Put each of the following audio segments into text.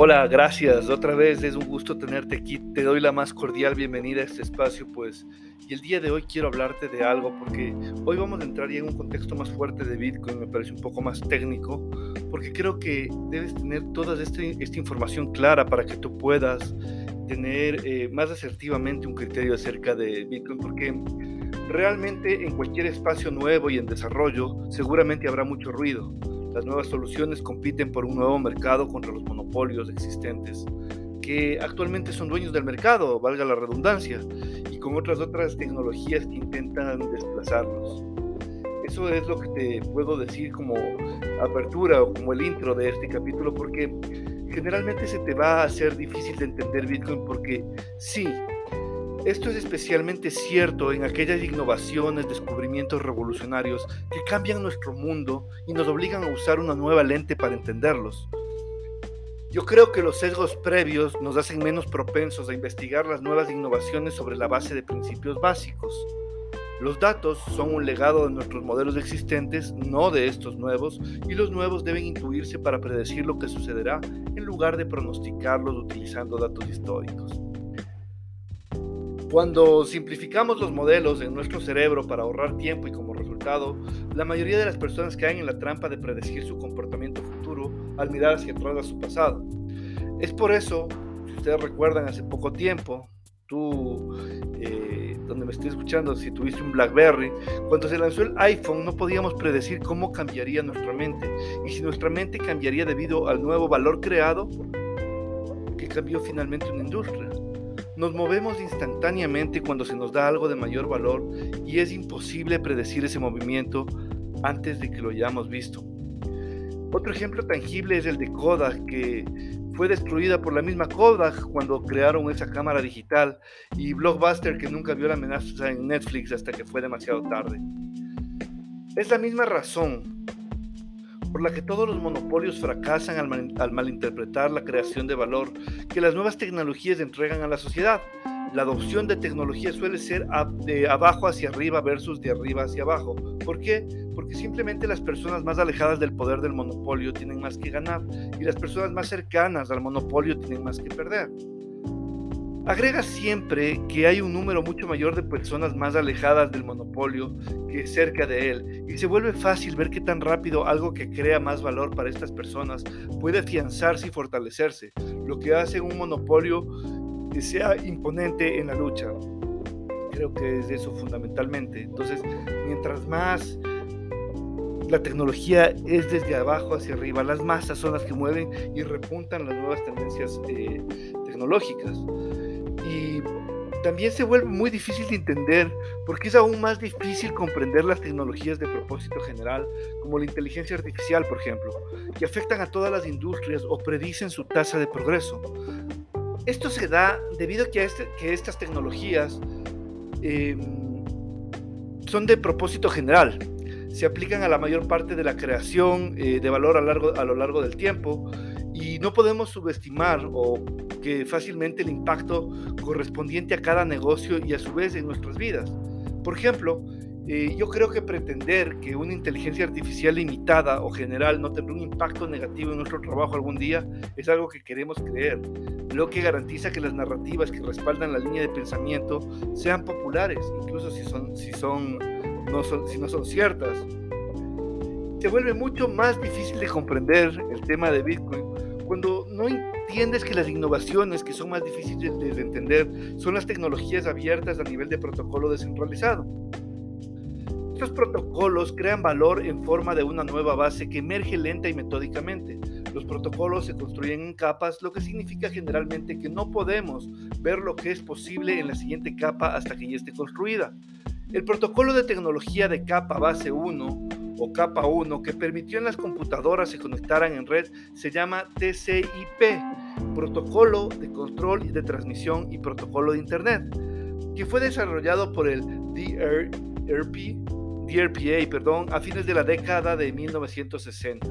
Hola, gracias. Otra vez es un gusto tenerte aquí. Te doy la más cordial bienvenida a este espacio, pues. Y el día de hoy quiero hablarte de algo porque hoy vamos a entrar en un contexto más fuerte de Bitcoin, me parece un poco más técnico, porque creo que debes tener toda este, esta información clara para que tú puedas tener eh, más asertivamente un criterio acerca de Bitcoin, porque realmente en cualquier espacio nuevo y en desarrollo seguramente habrá mucho ruido las nuevas soluciones compiten por un nuevo mercado contra los monopolios existentes, que actualmente son dueños del mercado, valga la redundancia, y con otras otras tecnologías que intentan desplazarlos. Eso es lo que te puedo decir como apertura o como el intro de este capítulo, porque generalmente se te va a hacer difícil de entender Bitcoin porque sí, esto es especialmente cierto en aquellas innovaciones, descubrimientos revolucionarios que cambian nuestro mundo y nos obligan a usar una nueva lente para entenderlos. Yo creo que los sesgos previos nos hacen menos propensos a investigar las nuevas innovaciones sobre la base de principios básicos. Los datos son un legado de nuestros modelos existentes, no de estos nuevos, y los nuevos deben intuirse para predecir lo que sucederá en lugar de pronosticarlos utilizando datos históricos. Cuando simplificamos los modelos en nuestro cerebro para ahorrar tiempo y como resultado, la mayoría de las personas caen en la trampa de predecir su comportamiento futuro al mirar hacia atrás a su pasado. Es por eso, si ustedes recuerdan hace poco tiempo, tú, eh, donde me estoy escuchando, si tuviste un BlackBerry, cuando se lanzó el iPhone no podíamos predecir cómo cambiaría nuestra mente y si nuestra mente cambiaría debido al nuevo valor creado que cambió finalmente una industria. Nos movemos instantáneamente cuando se nos da algo de mayor valor y es imposible predecir ese movimiento antes de que lo hayamos visto. Otro ejemplo tangible es el de Kodak, que fue destruida por la misma Kodak cuando crearon esa cámara digital, y Blockbuster, que nunca vio la amenaza en Netflix hasta que fue demasiado tarde. Es la misma razón por la que todos los monopolios fracasan al, malinterpretar la creación de valor que las nuevas tecnologías entregan a la sociedad. La adopción de tecnología suele ser de abajo hacia arriba versus de arriba hacia abajo. ¿Por qué? Porque simplemente las personas más alejadas del poder del monopolio tienen más que ganar y las personas más cercanas al monopolio tienen más que perder. Agrega siempre que hay un número mucho mayor de personas más alejadas del monopolio que cerca de él y se vuelve fácil ver qué tan rápido algo que crea más valor para estas personas puede afianzarse y fortalecerse, lo que hace un monopolio que sea imponente en la lucha. Creo que es eso fundamentalmente. Entonces, mientras más la tecnología es desde abajo hacia arriba, las masas son las que mueven y repuntan las nuevas tendencias eh, tecnológicas y también se vuelve muy difícil de entender porque es aún más difícil comprender las tecnologías de propósito general, como la inteligencia artificial, por ejemplo, que afectan a todas las industrias o predicen su tasa de progreso. Esto se da debido a que, este, que estas tecnologías em, son de propósito general, se aplican a la mayor parte de la creación eh, de valor a, largo, a lo largo del tiempo y no podemos subestimar o que fácilmente el impacto correspondiente a cada negocio y a su vez en nuestras vidas. Por ejemplo, eh, yo creo que pretender que una inteligencia artificial limitada o general no tendrá un impacto negativo en nuestro trabajo algún día es algo que queremos creer, lo que garantiza que las narrativas que respaldan la línea de pensamiento sean populares, incluso si, son, si, son, no son, si no son ciertas. Se vuelve mucho más difícil de comprender el tema de Bitcoin cuando no entiendes que las innovaciones que son más difíciles de entender son las tecnologías abiertas a nivel de protocolo descentralizado. Estos protocolos crean valor en forma de una nueva base que emerge lenta y metódicamente. Los protocolos se construyen en capas, lo que significa generalmente que no podemos ver lo que es posible en la siguiente capa hasta que ya esté construida. El protocolo de tecnología de capa base 1 o capa 1 que permitió en las computadoras se conectaran en red se llama TCP, Protocolo de Control y de Transmisión y Protocolo de Internet, que fue desarrollado por el DRP, DRPA perdón, a fines de la década de 1960.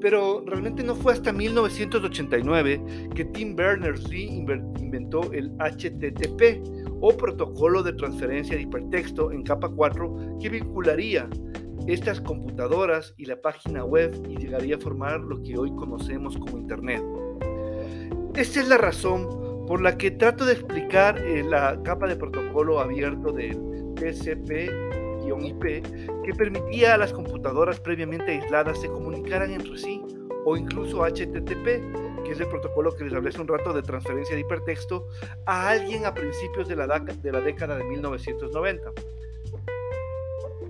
Pero realmente no fue hasta 1989 que Tim Berners-Lee inventó el HTTP o protocolo de transferencia de hipertexto en capa 4 que vincularía estas computadoras y la página web y llegaría a formar lo que hoy conocemos como Internet. Esta es la razón por la que trato de explicar eh, la capa de protocolo abierto del TCP-IP que permitía a las computadoras previamente aisladas se comunicaran entre sí o incluso HTTP, que es el protocolo que les hablé hace un rato de transferencia de hipertexto, a alguien a principios de la, de la década de 1990.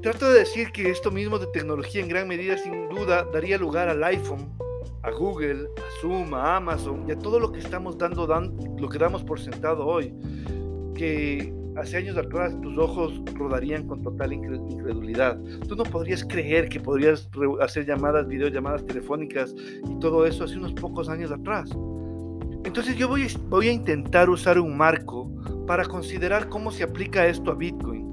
Trato de decir que esto mismo de tecnología en gran medida sin duda daría lugar al iPhone, a Google, a Zoom, a Amazon y a todo lo que estamos dando, lo que damos por sentado hoy, que hace años atrás tus ojos rodarían con total incredulidad. Tú no podrías creer que podrías hacer llamadas, videollamadas telefónicas y todo eso hace unos pocos años atrás. Entonces yo voy, voy a intentar usar un marco para considerar cómo se aplica esto a Bitcoin.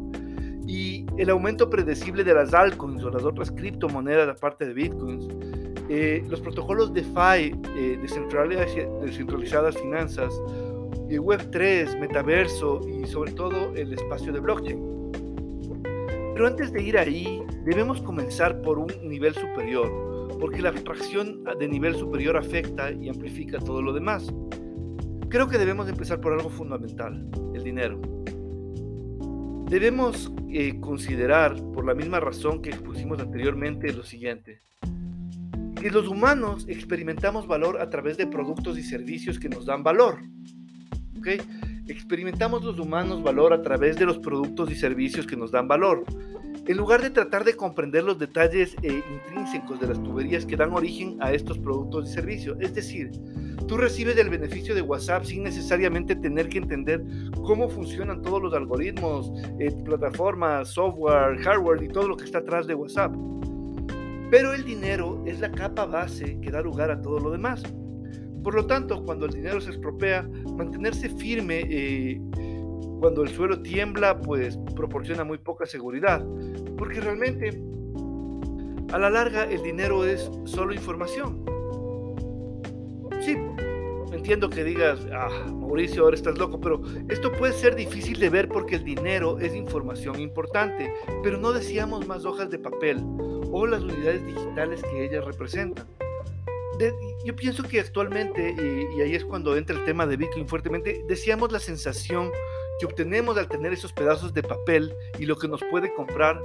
Y el aumento predecible de las altcoins o las otras criptomonedas aparte de Bitcoins, eh, los protocolos DeFi, eh, descentralizadas finanzas, Web3, metaverso y sobre todo el espacio de blockchain. Pero antes de ir ahí, debemos comenzar por un nivel superior, porque la abstracción de nivel superior afecta y amplifica todo lo demás. Creo que debemos empezar por algo fundamental, el dinero. Debemos eh, considerar, por la misma razón que expusimos anteriormente, lo siguiente. Que los humanos experimentamos valor a través de productos y servicios que nos dan valor. Experimentamos los humanos valor a través de los productos y servicios que nos dan valor. En lugar de tratar de comprender los detalles eh, intrínsecos de las tuberías que dan origen a estos productos y servicios. Es decir, tú recibes el beneficio de WhatsApp sin necesariamente tener que entender cómo funcionan todos los algoritmos, eh, plataformas, software, hardware y todo lo que está atrás de WhatsApp. Pero el dinero es la capa base que da lugar a todo lo demás. Por lo tanto, cuando el dinero se estropea, mantenerse firme eh, cuando el suelo tiembla, pues proporciona muy poca seguridad. Porque realmente, a la larga, el dinero es solo información. Sí, entiendo que digas, ah, Mauricio, ahora estás loco, pero esto puede ser difícil de ver porque el dinero es información importante, pero no decíamos más hojas de papel o las unidades digitales que ellas representan yo pienso que actualmente, y, ahí es cuando entra el tema de Bitcoin fuertemente, decíamos la sensación que obtenemos al tener esos pedazos de papel y lo que nos puede comprar,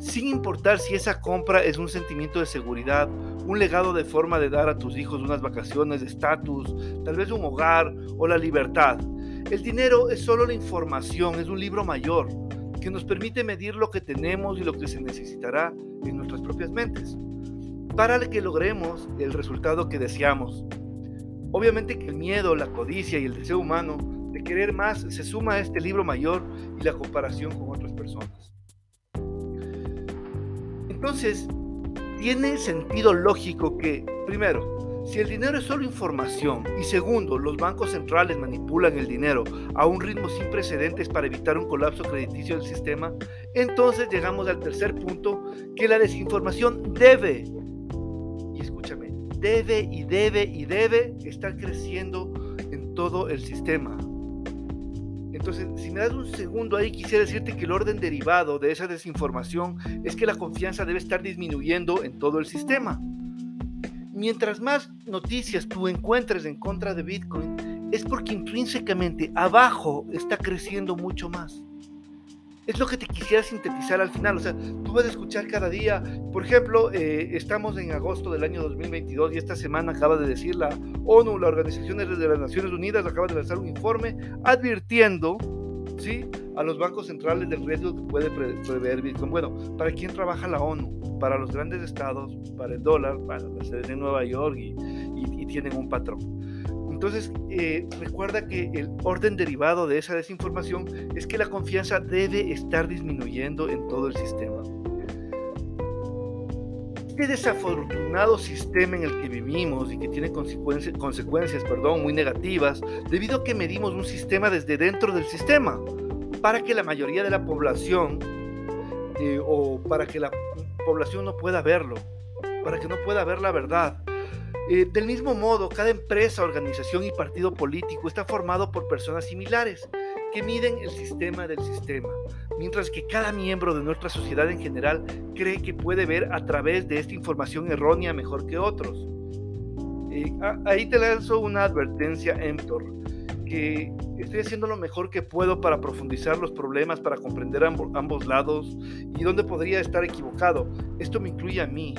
sin importar si esa compra es un sentimiento de seguridad, un legado de forma de dar a tus hijos unas vacaciones, de estatus, tal vez un hogar o la libertad. El dinero es solo la información, es un libro mayor que nos permite medir lo que tenemos y lo que se necesitará en nuestras propias mentes para que logremos el resultado que deseamos. Obviamente que el miedo, la codicia y el deseo humano querer más se suma a este libro mayor y la comparación con otras personas. Entonces, tiene sentido lógico que, primero, si el dinero es solo información y segundo, los bancos centrales manipulan el dinero a un ritmo sin precedentes para evitar un colapso crediticio del sistema, entonces llegamos al tercer punto, que la desinformación debe debe y debe y debe estar creciendo en todo el sistema. Entonces, si me das un segundo ahí, quisiera decirte que el orden derivado de esa desinformación es que la confianza debe estar disminuyendo en todo el sistema. Mientras más noticias tú encuentres en contra de Bitcoin, es porque intrínsecamente abajo está creciendo mucho más es lo que te quisiera sintetizar al final. O sea, tú vas a escuchar cada día, por ejemplo, eh, estamos en agosto del año 2022 y esta semana acaba de decir la ONU, la Organización de las Naciones Unidas, acaba de lanzar un informe advirtiendo ¿sí? a los bancos centrales del riesgo que puede prever Bitcoin. Bueno, ¿para quién trabaja la ONU? Para los grandes estados, para el dólar, para la sede de Nueva York y, y tienen un patrón. Entonces, eh, recuerda que el orden derivado de esa desinformación es que la confianza debe estar disminuyendo en todo el sistema. Este desafortunado sistema en el que vivimos y que tiene consecuencias, consecuencias perdón, muy negativas, debido a que medimos un sistema desde dentro del sistema, para que la mayoría de la población, eh, o para que la población no pueda verlo, para que no pueda ver la verdad, eh, del mismo modo, cada empresa, organización y partido político está formado por personas similares que miden el sistema del sistema, mientras que cada miembro de nuestra sociedad en general cree que puede ver a través de esta información errónea mejor que otros. ahí te lanzo una advertencia, Emtor, que estoy haciendo lo mejor que puedo para profundizar los problemas, para comprender ambos lados y dónde podría estar equivocado. Esto me incluye a mí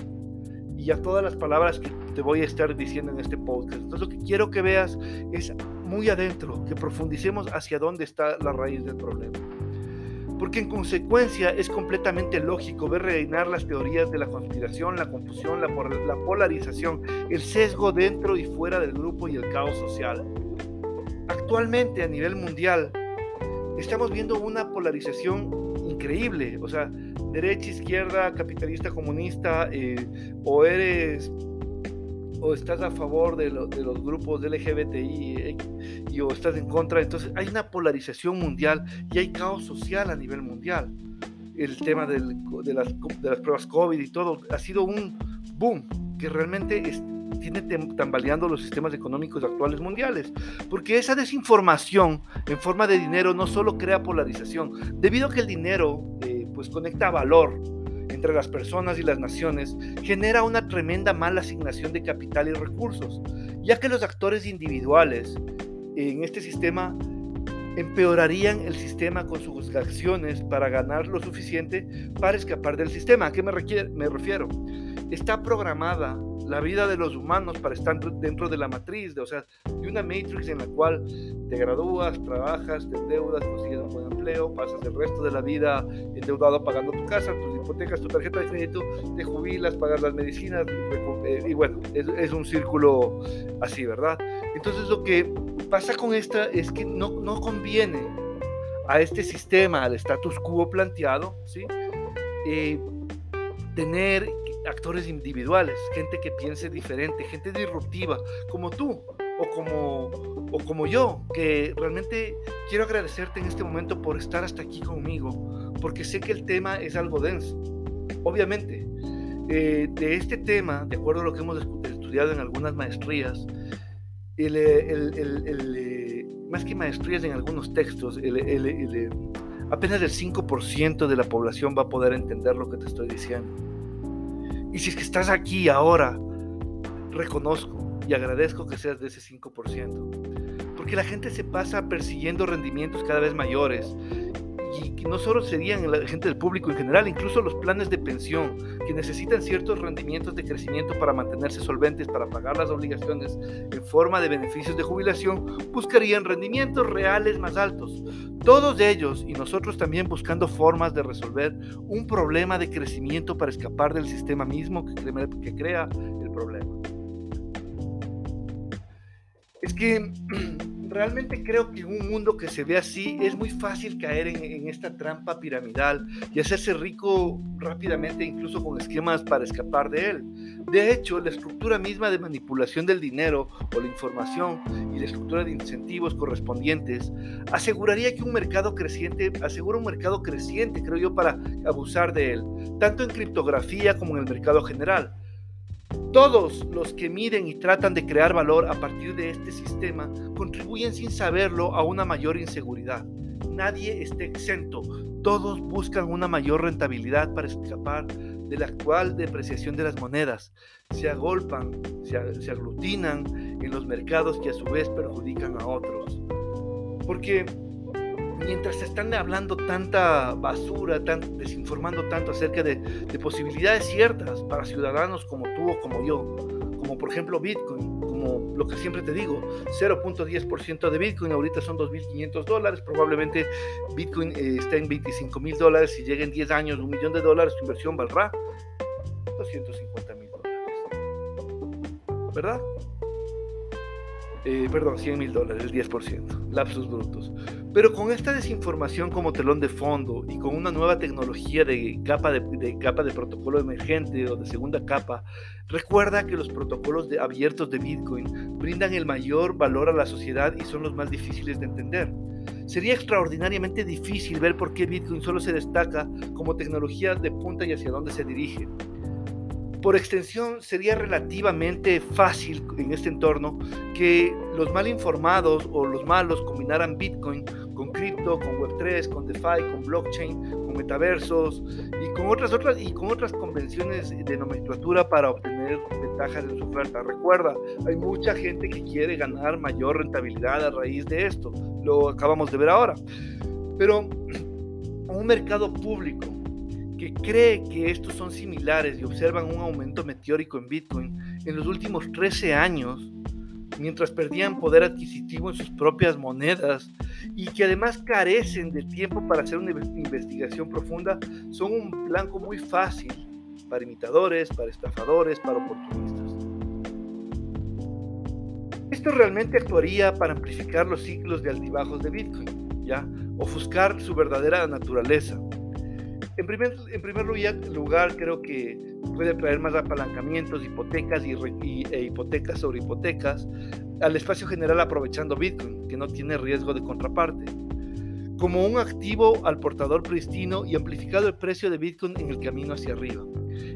y a todas las palabras que te voy a estar diciendo en este podcast. Entonces lo que quiero que veas es muy adentro, que profundicemos hacia dónde está la raíz del problema. Porque en consecuencia es completamente lógico ver reinar las teorías de la conspiración, la confusión, la, la polarización, el sesgo dentro y fuera del grupo y el caos social. Actualmente a nivel mundial estamos viendo una polarización increíble, o sea, derecha, izquierda, capitalista, comunista, eh, o eres o estás a favor de, de los grupos LGBTI y, o estás en contra. Entonces hay una polarización mundial y hay caos social a nivel mundial. El tema del, de, las, de, las, pruebas COVID y todo ha sido un boom que realmente tiene tambaleando los sistemas económicos actuales mundiales. Porque esa desinformación en forma de dinero no solo crea polarización, debido a que el dinero eh, pues conecta valor entre las personas y las naciones genera una tremenda mala asignación de capital y recursos, ya que los actores individuales en este sistema empeorarían el sistema con sus acciones para ganar lo suficiente para escapar del sistema. ¿A qué me, me refiero? Está programada la vida de los humanos para estar dentro de la matriz, de, o sea, de una matrix en la cual te gradúas, trabajas, te endeudas, consigues un buen empleo, pasas el resto de la vida endeudado pagando tu casa, tus hipotecas, tu tarjeta de crédito, te jubilas, pagas las medicinas, eh, y bueno, es, es un círculo así, ¿verdad? Entonces lo que pasa con esta es que no, no conviene a este sistema, al status quo planteado, ¿sí? Eh, tener actores individuales, gente que piense diferente, gente disruptiva, como tú o como, o como yo, que realmente quiero agradecerte en este momento por estar hasta aquí conmigo, porque sé que el tema es algo denso. Obviamente, eh, de este tema, de acuerdo a lo que hemos estudiado en algunas maestrías, el, eh, más que maestrías en algunos textos, apenas el 5% de la población va a poder entender lo que te estoy diciendo. Y si es que estás aquí ahora, reconozco y agradezco que seas de ese 5%. Porque la gente se pasa persiguiendo rendimientos cada vez mayores. No solo serían la gente del público en general, incluso los planes de pensión, que necesitan ciertos rendimientos de crecimiento para mantenerse solventes, para pagar las obligaciones en forma de beneficios de jubilación, buscarían rendimientos reales más altos. Todos ellos y nosotros también buscando formas de resolver un problema de crecimiento para escapar del sistema mismo que crea el problema. Es que realmente creo que en un mundo que se ve así es muy fácil caer en, esta trampa piramidal y hacerse rico rápidamente incluso con esquemas para escapar de él. De hecho, la estructura misma de manipulación del dinero o la información y la estructura de incentivos correspondientes aseguraría que un mercado creciente, asegura un mercado creciente, creo yo, para abusar de él, tanto en criptografía como en el mercado general. Todos los que miden y tratan de crear valor a partir de este sistema contribuyen sin saberlo a una mayor inseguridad. Nadie está exento. Todos buscan una mayor rentabilidad para escapar de la actual depreciación de las monedas. Se agolpan, se, aglutinan en los mercados que a su vez perjudican a otros. Porque mientras se están hablando tanta basura, tan, desinformando tanto acerca de, posibilidades ciertas para ciudadanos como tú o como yo, como por ejemplo Bitcoin, como lo que siempre te digo, 0.10% de Bitcoin, ahorita son 2.500 dólares, probablemente Bitcoin eh, está en 25.000 dólares, si llega en 10 años un millón de dólares, tu inversión valdrá 250 mil dólares. ¿Verdad? Eh, perdón, 100 mil dólares, el 10%, lapsos brutos. Pero con esta desinformación como telón de fondo y con una nueva tecnología de capa de, capa de protocolo emergente o de segunda capa, recuerda que los protocolos de, abiertos de Bitcoin brindan el mayor valor a la sociedad y son los más difíciles de entender. Sería extraordinariamente difícil ver por qué Bitcoin solo se destaca como tecnología de punta y hacia dónde se dirige. Por extensión, sería relativamente fácil en este entorno que los mal informados o los malos combinaran Bitcoin con cripto, con Web3, con DeFi, con blockchain, con metaversos y con otras otras y con otras convenciones de nomenclatura para obtener ventajas en su oferta. Recuerda, hay mucha gente que quiere ganar mayor rentabilidad a raíz de esto. Lo acabamos de ver ahora. Pero un mercado público que cree que estos son similares y observan un aumento meteórico en Bitcoin en los últimos 13 años, mientras perdían poder adquisitivo en sus propias monedas y que además carecen de tiempo para hacer una investigación profunda, son un blanco muy fácil para imitadores, para estafadores, para oportunistas. Esto realmente actuaría para amplificar los ciclos de altibajos de Bitcoin, ¿ya? ofuscar su verdadera naturaleza. En primer, en primer lugar, creo que puede traer más apalancamientos, hipotecas y, e hipotecas sobre hipotecas al espacio general aprovechando Bitcoin, que no tiene riesgo de contraparte. Como un activo al portador pristino y amplificado el precio de Bitcoin en el camino hacia arriba.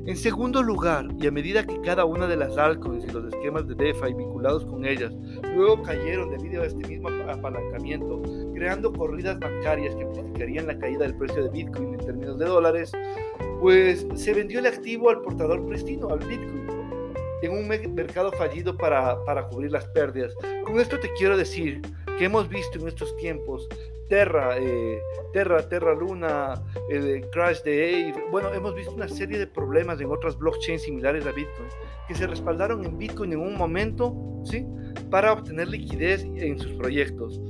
En segundo lugar, y a medida que cada una de las altcoins y los esquemas de DeFi vinculados con ellas luego cayeron debido a este mismo apalancamiento, creando corridas bancarias que amplificarían la caída del precio de Bitcoin en términos de dólares, pues se vendió el activo al portador pristino, al Bitcoin, en un mercado fallido para, para cubrir las pérdidas. Con esto te quiero decir que hemos visto en estos tiempos Terra, eh, Terra, Terra Luna, el crash de Ave. Bueno, hemos visto una serie de problemas en otras blockchains similares a Bitcoin que se respaldaron en Bitcoin en un momento, ¿sí? Para obtener liquidez en sus proyectos.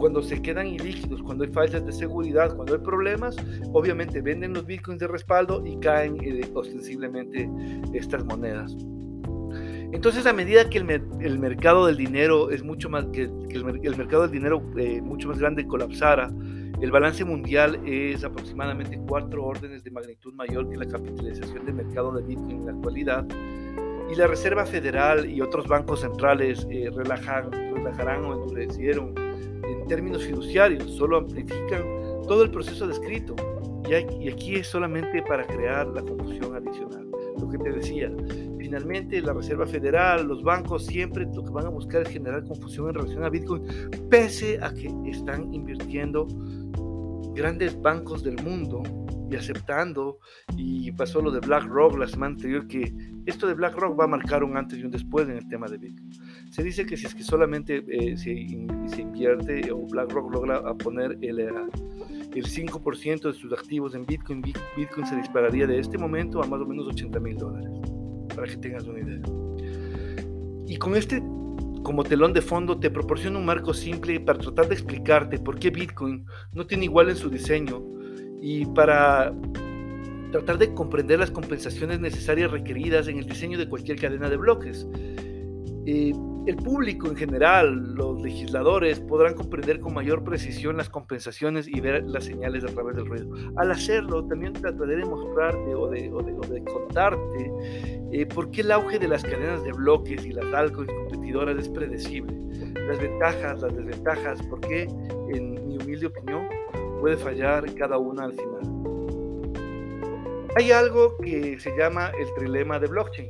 Cuando se quedan ilíquidos, cuando hay fallas de seguridad, cuando hay problemas, obviamente venden los bitcoins de respaldo y caen eh, ostensiblemente estas monedas. Entonces, a medida que el, mercado del dinero es mucho más que, el, mercado del dinero eh, mucho más grande colapsara, el balance mundial es aproximadamente cuatro órdenes de magnitud mayor que la capitalización del mercado de Bitcoin en la actualidad. Y la Reserva Federal y otros bancos centrales eh, relajan, relajarán o endurecieron en términos fiduciarios, solo amplifican todo el proceso descrito. Y, aquí es solamente para crear la confusión adicional. Lo que te decía, finalmente la Reserva Federal, los bancos siempre lo que van a buscar es generar confusión en relación a Bitcoin, pese a que están invirtiendo grandes bancos del mundo y aceptando, y pasó lo de BlackRock la semana anterior, que esto de BlackRock va a marcar un antes y un después en el tema de Bitcoin. Se dice que si es que solamente eh, se, invierte o BlackRock logra poner el, eh, el 5% de sus activos en Bitcoin, Bitcoin se dispararía de este momento a más o menos 80 mil dólares para que tengas una idea. Y con este como telón de fondo te proporciona un marco simple para tratar de explicarte por qué Bitcoin no tiene igual en su diseño y para tratar de comprender las compensaciones necesarias requeridas en el diseño de cualquier cadena de bloques. Eh, el público en general, los legisladores, podrán comprender con mayor precisión las compensaciones y ver las señales a través del ruido. Al hacerlo, también trataré de mostrarte o de, contarte eh, por qué el auge de las cadenas de bloques y las altcoins competidoras es predecible. Las ventajas, las desventajas, por qué, en mi humilde opinión, puede fallar cada una al final. Hay algo que se llama el trilema de blockchain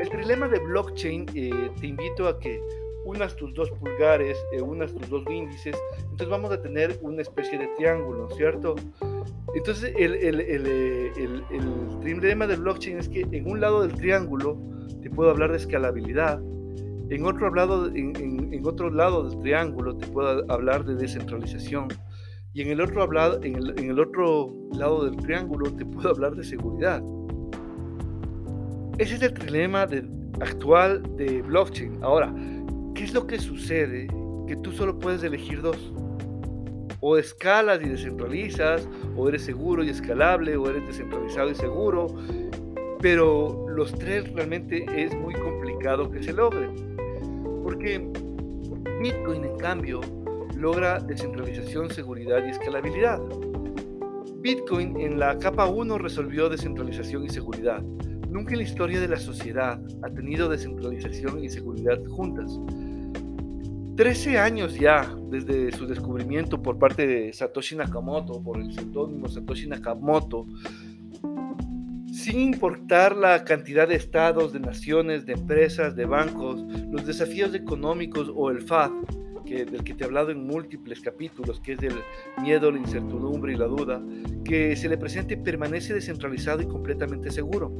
el trilema de blockchain, eh, te invito a que unas tus dos pulgares, eh, unas tus dos índices, entonces vamos a tener una especie de triángulo, ¿cierto? Entonces el, el, el, eh, el, trilema de blockchain es que en un lado del triángulo te puedo hablar de escalabilidad, en otro lado, en, en, otro lado del triángulo te puedo hablar de descentralización y en el otro, hablado, en el, en el otro lado del triángulo te puedo hablar de seguridad. Ese es el dilema actual de blockchain. Ahora, ¿qué es lo que sucede? Que tú solo puedes elegir dos. O escalas y descentralizas, o eres seguro y escalable, o eres descentralizado y seguro. Pero los tres realmente es muy complicado que se logren. Porque Bitcoin, en cambio, logra descentralización, seguridad y escalabilidad. Bitcoin en la capa 1 resolvió descentralización y seguridad. Nunca en la historia de la sociedad ha tenido descentralización y seguridad juntas. Trece años ya desde su descubrimiento por parte de Satoshi Nakamoto, por el seudónimo Satoshi Nakamoto, sin importar la cantidad de estados, de naciones, de empresas, de bancos, los desafíos económicos o el FAD, del que te he hablado en múltiples capítulos, que es del miedo, la incertidumbre y la duda, que se le presente permanece descentralizado y completamente seguro.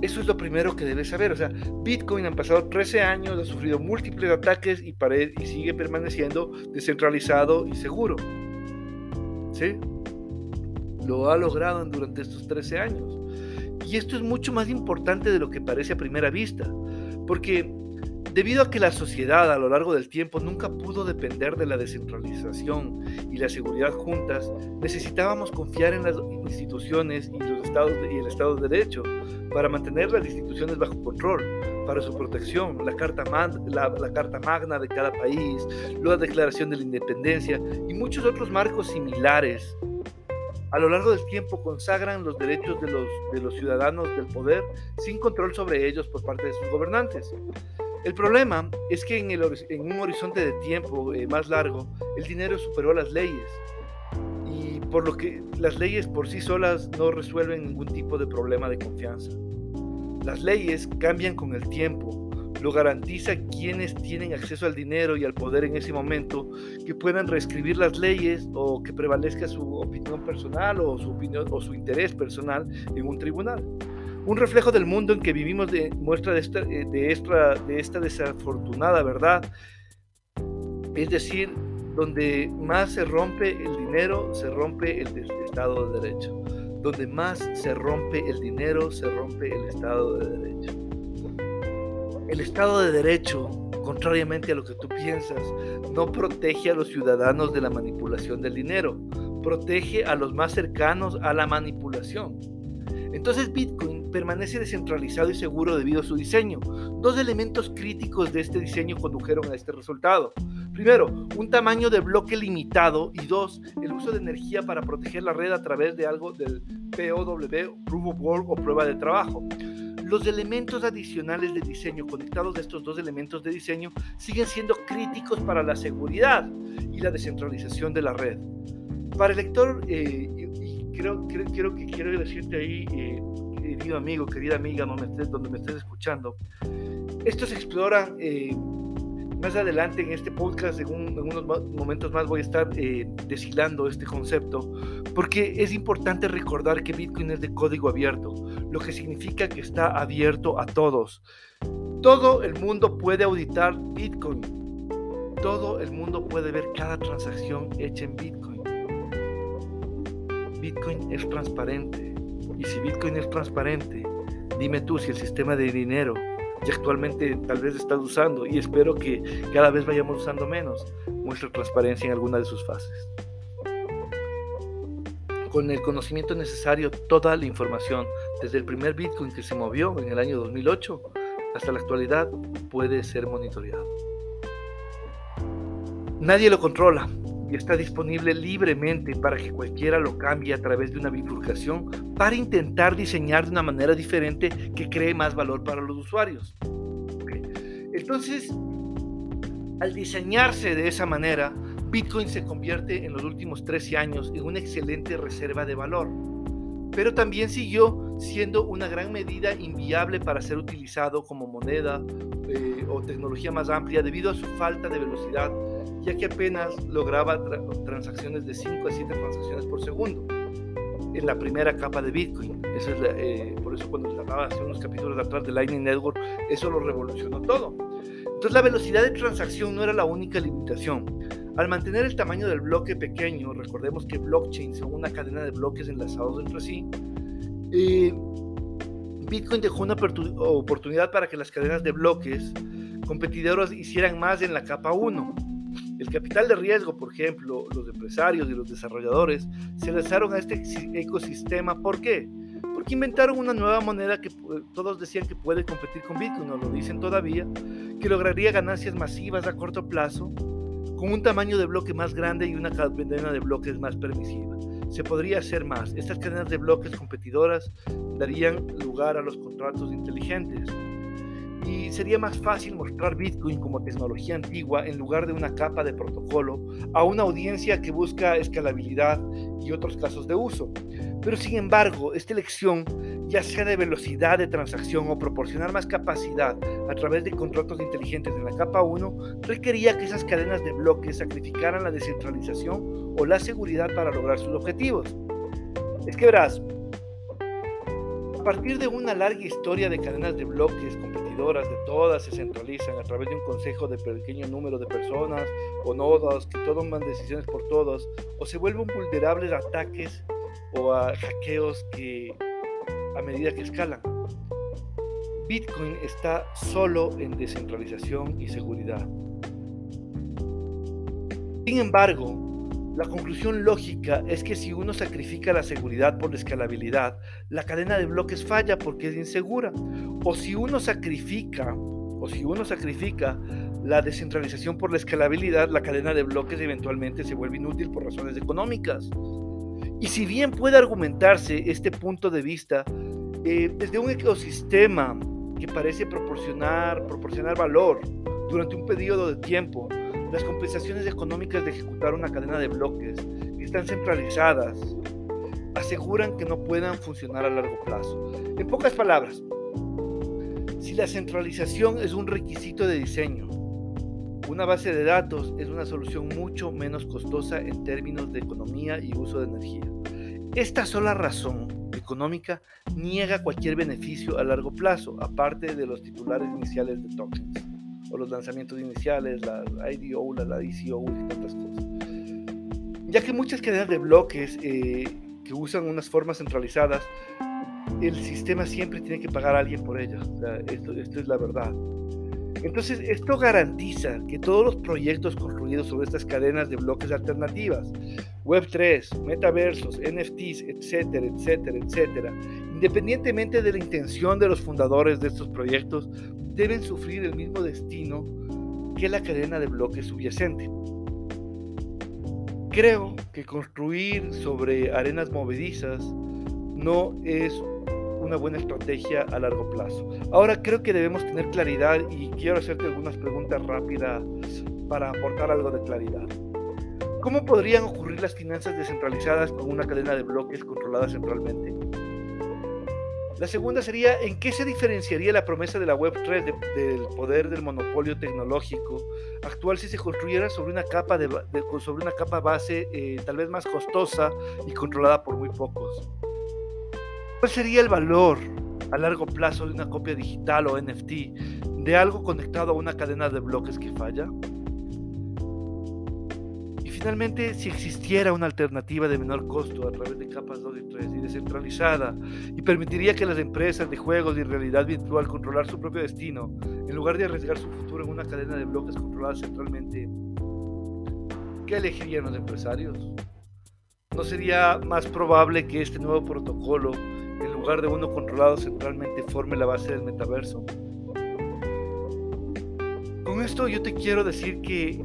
Eso es lo primero que debes saber. O sea, Bitcoin han pasado 13 años, ha sufrido múltiples ataques y, y sigue permaneciendo descentralizado y seguro. ¿Sí? Lo ha logrado durante estos 13 años. Y esto es mucho más importante de lo que parece a primera vista, porque debido a que la sociedad a lo largo del tiempo nunca pudo depender de la descentralización y la seguridad juntas, necesitábamos confiar en las instituciones y, los estados y el Estado de Derecho para mantener las instituciones bajo control, para su protección, la Carta, la, la Carta Magna de cada país, la Declaración de la Independencia y muchos otros marcos similares a lo largo del tiempo consagran los derechos de los, de los ciudadanos del poder sin control sobre ellos por parte de sus gobernantes. El problema es que en, el, en un horizonte de tiempo eh, más largo, el dinero superó las leyes y por lo que las leyes por sí solas no resuelven ningún tipo de problema de confianza. Las leyes cambian con el tiempo lo garantiza quienes tienen acceso al dinero y al poder en ese momento, que puedan reescribir las leyes o que prevalezca su opinión personal o su, opinión, o su interés personal en un tribunal. Un reflejo del mundo en que vivimos de, muestra de esta, eh, de, esta, de esta desafortunada verdad, es decir, donde más se rompe el dinero, se rompe el Estado de Derecho. Donde más se rompe el dinero, se rompe el Estado de Derecho. El Estado de Derecho, contrariamente a lo que tú piensas, no protege a los ciudadanos de la manipulación del dinero, protege a los más cercanos a la manipulación. Entonces Bitcoin permanece descentralizado y seguro debido a su diseño. Dos elementos críticos de este diseño condujeron a este resultado. Primero, un tamaño de bloque limitado y dos, el uso de energía para proteger la red a través de algo del POW, Proof of Work o prueba de trabajo. Los elementos adicionales de diseño conectados a estos dos elementos de diseño siguen siendo críticos para la seguridad y la descentralización de la red. Para el lector, eh, y, creo, quiero, que quiero decirte ahí, eh, querido amigo, querida amiga, donde me estés, donde me estés escuchando, esto se explora eh, más adelante en este podcast, en, unos momentos más voy a estar eh, deshilando este concepto, porque es importante recordar que Bitcoin es de código abierto, lo que significa que está abierto a todos. Todo el mundo puede auditar Bitcoin. Todo el mundo puede ver cada transacción hecha en Bitcoin. Bitcoin es transparente. Y si Bitcoin es transparente, dime tú si el sistema de dinero y actualmente tal vez estás usando y espero que cada vez vayamos usando menos, muestra transparencia en alguna de sus fases. Con el conocimiento necesario, toda la información, desde el primer Bitcoin que se movió en el año 2008 hasta la actualidad, puede ser monitoreado. Nadie lo controla, y está disponible libremente para que cualquiera lo cambie a través de una bifurcación para intentar diseñar de una manera diferente que cree más valor para los usuarios. Entonces, al diseñarse de esa manera, Bitcoin se convierte en los últimos 13 años en una excelente reserva de valor, pero también siguió siendo una gran medida inviable para ser utilizado como moneda eh, o tecnología más amplia debido a su falta de velocidad ya que apenas lograba transacciones de 5 a 7 transacciones por segundo en la primera capa de Bitcoin. Eso es eh, por eso cuando se hablaba hace unos capítulos atrás de Lightning Network, eso lo revolucionó todo. Entonces la velocidad de transacción no era la única limitación. Al mantener el tamaño del bloque pequeño, recordemos que blockchain son una cadena de bloques enlazados entre sí, eh, Bitcoin dejó una oportunidad para que las cadenas de bloques competidoras hicieran más en la capa 1 el capital de riesgo, por ejemplo, los empresarios y los desarrolladores se lanzaron a este ecosistema. ¿Por qué? Porque inventaron una nueva moneda que todos decían que puede competir con Bitcoin, no lo dicen todavía, que lograría ganancias masivas a corto plazo con un tamaño de bloque más grande y una cadena de bloques más permisiva. Se podría hacer más. Estas cadenas de bloques competidoras darían lugar a los contratos inteligentes. Y sería más fácil mostrar Bitcoin como tecnología antigua en lugar de una capa de protocolo a una audiencia que busca escalabilidad y otros casos de uso. Pero sin embargo, esta elección, ya sea de velocidad de transacción o proporcionar más capacidad a través de contratos inteligentes en la capa 1, requería que esas cadenas de bloques sacrificaran la descentralización o la seguridad para lograr sus objetivos. Es que verás, a partir de una larga historia de cadenas de bloques competidoras de todas se centralizan a través de un consejo de pequeño número de personas o nodos que toman decisiones por todos o se vuelven vulnerables a ataques o a hackeos que a medida que escalan. Bitcoin está solo en descentralización y seguridad. Sin embargo, la conclusión lógica es que si uno sacrifica la seguridad por la escalabilidad, la cadena de bloques falla porque es insegura. O si uno sacrifica, o si uno sacrifica la descentralización por la escalabilidad, la cadena de bloques eventualmente se vuelve inútil por razones económicas. Y si bien puede argumentarse este punto de vista eh, desde un ecosistema que parece proporcionar, proporcionar valor durante un periodo de tiempo, las compensaciones económicas de ejecutar una cadena de bloques que están centralizadas aseguran que no puedan funcionar a largo plazo. En pocas palabras, si la centralización es un requisito de diseño, una base de datos es una solución mucho menos costosa en términos de economía y uso de energía. Esta sola razón económica niega cualquier beneficio a largo plazo, aparte de los titulares iniciales de tokens o los lanzamientos iniciales, la IDO, la, la DCO y tantas cosas. Ya que muchas cadenas de bloques eh, que usan unas formas centralizadas, el sistema siempre tiene que pagar a alguien por ellas. esto, esto es la verdad. Entonces, esto garantiza que todos los proyectos construidos sobre estas cadenas de bloques alternativas, Web3, metaversos, NFTs, etcétera, etcétera, etcétera, independientemente de la intención de los fundadores de estos proyectos, deben sufrir el mismo destino que la cadena de bloques subyacente. Creo que construir sobre arenas movedizas no es una buena estrategia a largo plazo. Ahora creo que debemos tener claridad y quiero hacerte algunas preguntas rápidas para aportar algo de claridad. ¿Cómo podrían ocurrir las finanzas descentralizadas con una cadena de bloques controlada centralmente? La segunda sería, ¿en qué se diferenciaría la promesa de la Web3 del poder del monopolio tecnológico actual si se construyera sobre una capa, de, sobre una capa base eh, tal vez más costosa y controlada por muy pocos? ¿Cuál sería el valor a largo plazo de una copia digital o NFT de algo conectado a una cadena de bloques que falla? Finalmente, si existiera una alternativa de menor costo a través de capas 2 y 3 y descentralizada, y permitiría que las empresas de juegos y realidad virtual controlar su propio destino, en lugar de arriesgar su futuro en una cadena de bloques controlada centralmente, ¿qué elegirían los empresarios? ¿No sería más probable que este nuevo protocolo, en lugar de uno controlado centralmente, forme la base del metaverso? Con esto yo te quiero decir que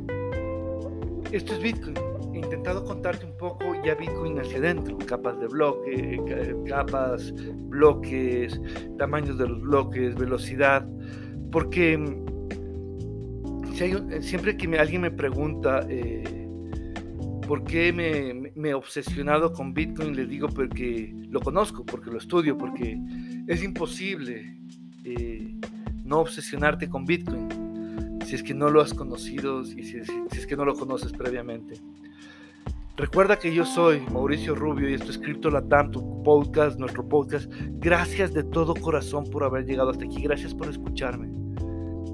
esto es Bitcoin. He intentado contarte un poco ya Bitcoin hacia adentro, capas de bloque, capas, bloques, tamaños de los bloques, velocidad, porque mm, siempre que alguien me pregunta eh, por qué me, he obsesionado con Bitcoin, les digo porque lo conozco, porque lo estudio, porque es imposible eh, no obsesionarte con Bitcoin si es que no lo has conocido y si, es que no lo conoces previamente. Recuerda que yo soy Mauricio Rubio y esto es Crypto Latam, tu podcast, nuestro podcast. Gracias de todo corazón por haber llegado hasta aquí. Gracias por escucharme.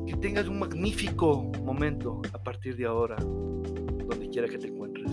Que tengas un magnífico momento a partir de ahora, donde quiera que te encuentres.